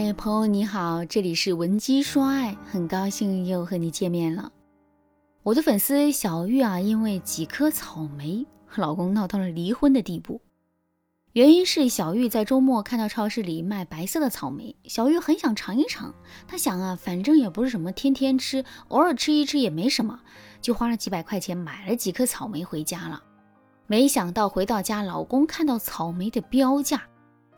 嗨，朋友你好，这里是文姬说爱，很高兴又和你见面了。我的粉丝小玉啊，因为几颗草莓，和老公闹到了离婚的地步。原因是小玉在周末看到超市里卖白色的草莓，小玉很想尝一尝。她想啊，反正也不是什么天天吃，偶尔吃一吃也没什么，就花了几百块钱买了几颗草莓回家了。没想到回到家，老公看到草莓的标价。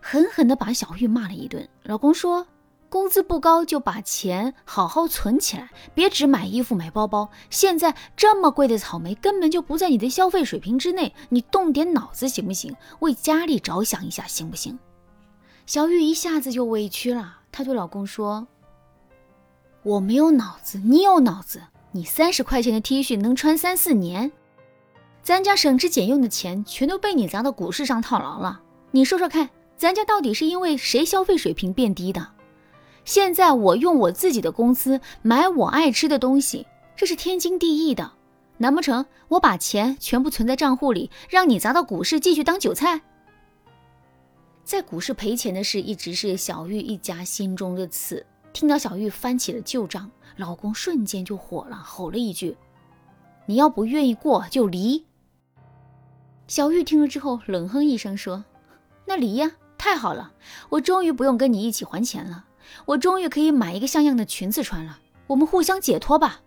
狠狠地把小玉骂了一顿。老公说：“工资不高，就把钱好好存起来，别只买衣服、买包包。现在这么贵的草莓根本就不在你的消费水平之内，你动点脑子行不行？为家里着想一下行不行？”小玉一下子就委屈了，她对老公说：“我没有脑子，你有脑子。你三十块钱的 T 恤能穿三四年，咱家省吃俭用的钱全都被你砸到股市上套牢了。你说说看。”咱家到底是因为谁消费水平变低的？现在我用我自己的工资买我爱吃的东西，这是天经地义的。难不成我把钱全部存在账户里，让你砸到股市继续当韭菜？在股市赔钱的事一直是小玉一家心中的刺。听到小玉翻起了旧账，老公瞬间就火了，吼了一句：“你要不愿意过就离。”小玉听了之后冷哼一声说：“那离呀。”太好了，我终于不用跟你一起还钱了，我终于可以买一个像样的裙子穿了，我们互相解脱吧。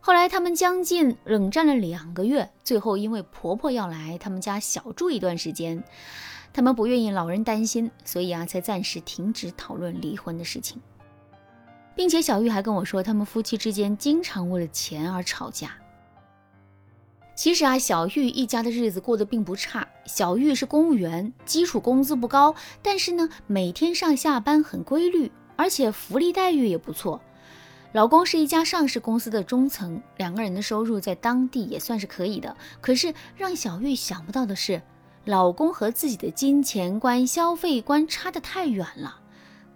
后来他们将近冷战了两个月，最后因为婆婆要来他们家小住一段时间，他们不愿意老人担心，所以啊才暂时停止讨论离婚的事情，并且小玉还跟我说，他们夫妻之间经常为了钱而吵架。其实啊，小玉一家的日子过得并不差。小玉是公务员，基础工资不高，但是呢，每天上下班很规律，而且福利待遇也不错。老公是一家上市公司的中层，两个人的收入在当地也算是可以的。可是让小玉想不到的是，老公和自己的金钱观、消费观差得太远了。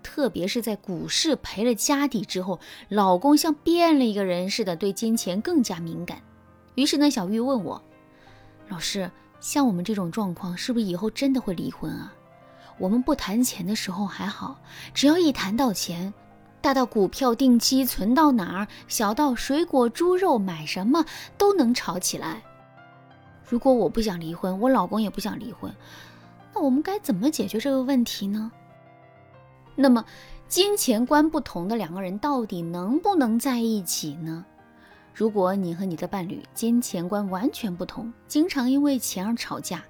特别是在股市赔了家底之后，老公像变了一个人似的，对金钱更加敏感。于是呢，小玉问我：“老师，像我们这种状况，是不是以后真的会离婚啊？我们不谈钱的时候还好，只要一谈到钱，大到股票定期存到哪儿，小到水果猪肉买什么，都能吵起来。如果我不想离婚，我老公也不想离婚，那我们该怎么解决这个问题呢？那么，金钱观不同的两个人，到底能不能在一起呢？”如果你和你的伴侣金钱观完全不同，经常因为钱而吵架，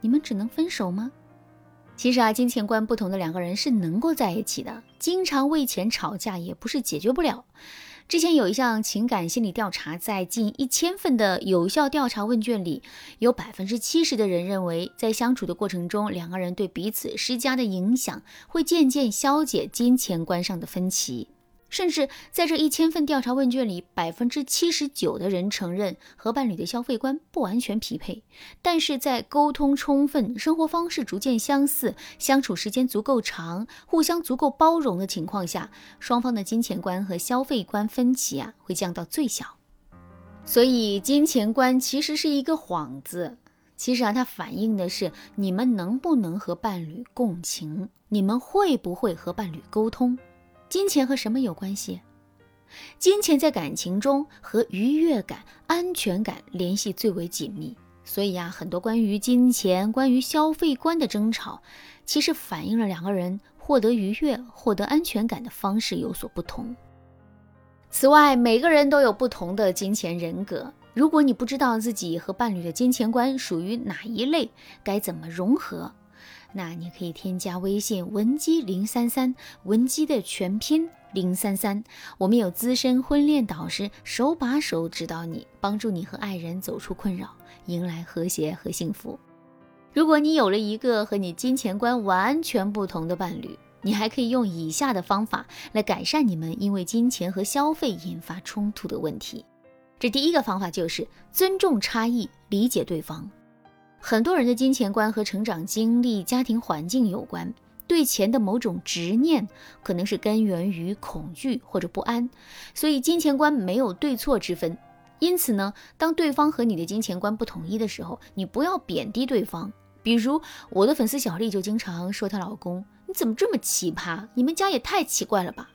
你们只能分手吗？其实啊，金钱观不同的两个人是能够在一起的，经常为钱吵架也不是解决不了。之前有一项情感心理调查，在近一千份的有效调查问卷里，有百分之七十的人认为，在相处的过程中，两个人对彼此施加的影响会渐渐消解金钱观上的分歧。甚至在这一千份调查问卷里，百分之七十九的人承认和伴侣的消费观不完全匹配，但是在沟通充分、生活方式逐渐相似、相处时间足够长、互相足够包容的情况下，双方的金钱观和消费观分歧啊会降到最小。所以，金钱观其实是一个幌子，其实啊，它反映的是你们能不能和伴侣共情，你们会不会和伴侣沟通。金钱和什么有关系？金钱在感情中和愉悦感、安全感联系最为紧密。所以呀，很多关于金钱、关于消费观的争吵，其实反映了两个人获得愉悦、获得安全感的方式有所不同。此外，每个人都有不同的金钱人格。如果你不知道自己和伴侣的金钱观属于哪一类，该怎么融合？那你可以添加微信文姬零三三，文姬的全拼零三三，我们有资深婚恋导师手把手指导你，帮助你和爱人走出困扰，迎来和谐和幸福。如果你有了一个和你金钱观完全不同的伴侣，你还可以用以下的方法来改善你们因为金钱和消费引发冲突的问题。这第一个方法就是尊重差异，理解对方。很多人的金钱观和成长经历、家庭环境有关，对钱的某种执念可能是根源于恐惧或者不安，所以金钱观没有对错之分。因此呢，当对方和你的金钱观不统一的时候，你不要贬低对方。比如我的粉丝小丽就经常说她老公：“你怎么这么奇葩？你们家也太奇怪了吧？”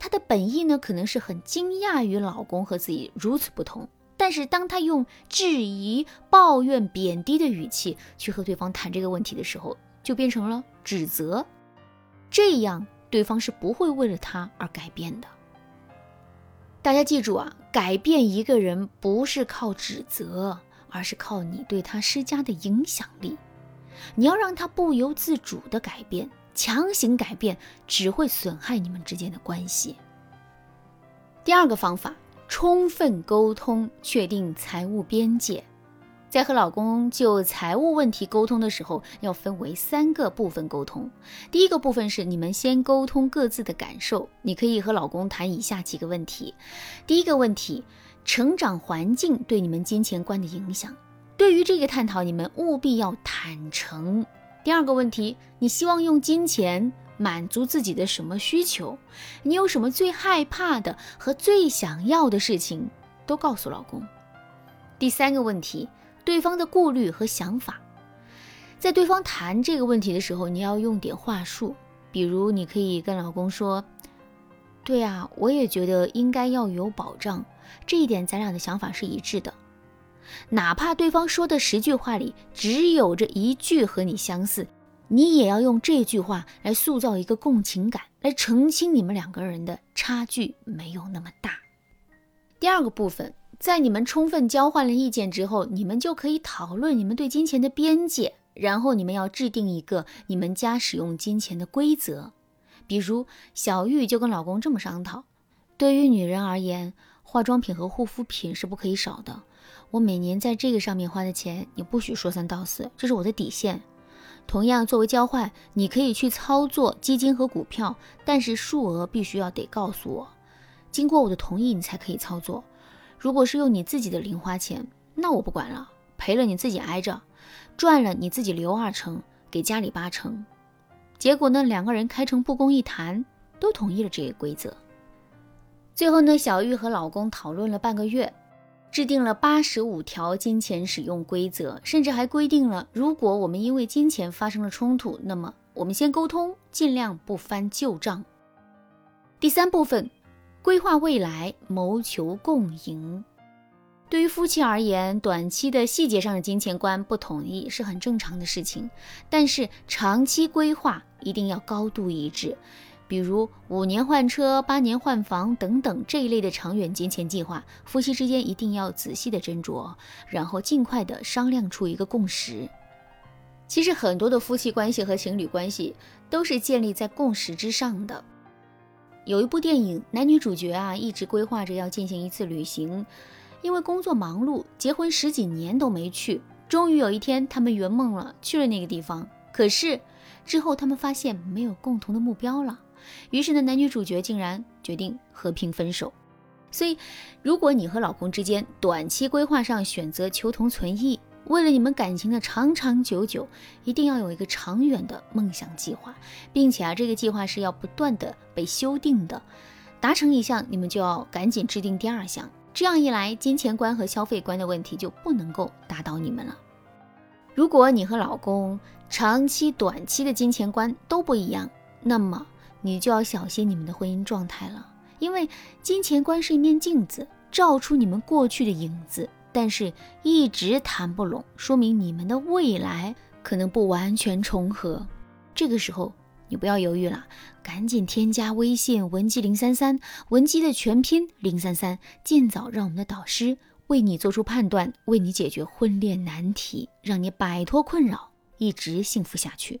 她的本意呢，可能是很惊讶于老公和自己如此不同，但是当他用质疑、抱怨、贬低的语气去和对方谈这个问题的时候，就变成了指责。这样对方是不会为了他而改变的。大家记住啊，改变一个人不是靠指责。而是靠你对他施加的影响力，你要让他不由自主的改变，强行改变只会损害你们之间的关系。第二个方法，充分沟通，确定财务边界。在和老公就财务问题沟通的时候，要分为三个部分沟通。第一个部分是你们先沟通各自的感受，你可以和老公谈以下几个问题。第一个问题。成长环境对你们金钱观的影响，对于这个探讨，你们务必要坦诚。第二个问题，你希望用金钱满足自己的什么需求？你有什么最害怕的和最想要的事情，都告诉老公。第三个问题，对方的顾虑和想法，在对方谈这个问题的时候，你要用点话术，比如你可以跟老公说：“对啊，我也觉得应该要有保障。”这一点咱俩的想法是一致的，哪怕对方说的十句话里只有这一句和你相似，你也要用这句话来塑造一个共情感，来澄清你们两个人的差距没有那么大。第二个部分，在你们充分交换了意见之后，你们就可以讨论你们对金钱的边界，然后你们要制定一个你们家使用金钱的规则。比如小玉就跟老公这么商讨：对于女人而言。化妆品和护肤品是不可以少的。我每年在这个上面花的钱，你不许说三道四，这是我的底线。同样，作为交换，你可以去操作基金和股票，但是数额必须要得告诉我，经过我的同意你才可以操作。如果是用你自己的零花钱，那我不管了，赔了你自己挨着，赚了你自己留二成，给家里八成。结果呢，两个人开诚布公一谈，都同意了这个规则。最后呢，小玉和老公讨论了半个月，制定了八十五条金钱使用规则，甚至还规定了，如果我们因为金钱发生了冲突，那么我们先沟通，尽量不翻旧账。第三部分，规划未来，谋求共赢。对于夫妻而言，短期的细节上的金钱观不统一是很正常的事情，但是长期规划一定要高度一致。比如五年换车、八年换房等等这一类的长远金钱计划，夫妻之间一定要仔细的斟酌，然后尽快的商量出一个共识。其实很多的夫妻关系和情侣关系都是建立在共识之上的。有一部电影，男女主角啊一直规划着要进行一次旅行，因为工作忙碌，结婚十几年都没去。终于有一天，他们圆梦了，去了那个地方。可是之后他们发现没有共同的目标了。于是呢，男女主角竟然决定和平分手。所以，如果你和老公之间短期规划上选择求同存异，为了你们感情的长长久久，一定要有一个长远的梦想计划，并且啊，这个计划是要不断的被修订的。达成一项，你们就要赶紧制定第二项。这样一来，金钱观和消费观的问题就不能够打倒你们了。如果你和老公长期、短期的金钱观都不一样，那么。你就要小心你们的婚姻状态了，因为金钱观是一面镜子，照出你们过去的影子，但是一直谈不拢，说明你们的未来可能不完全重合。这个时候你不要犹豫了，赶紧添加微信文姬零三三，文姬的全拼零三三，尽早让我们的导师为你做出判断，为你解决婚恋难题，让你摆脱困扰，一直幸福下去。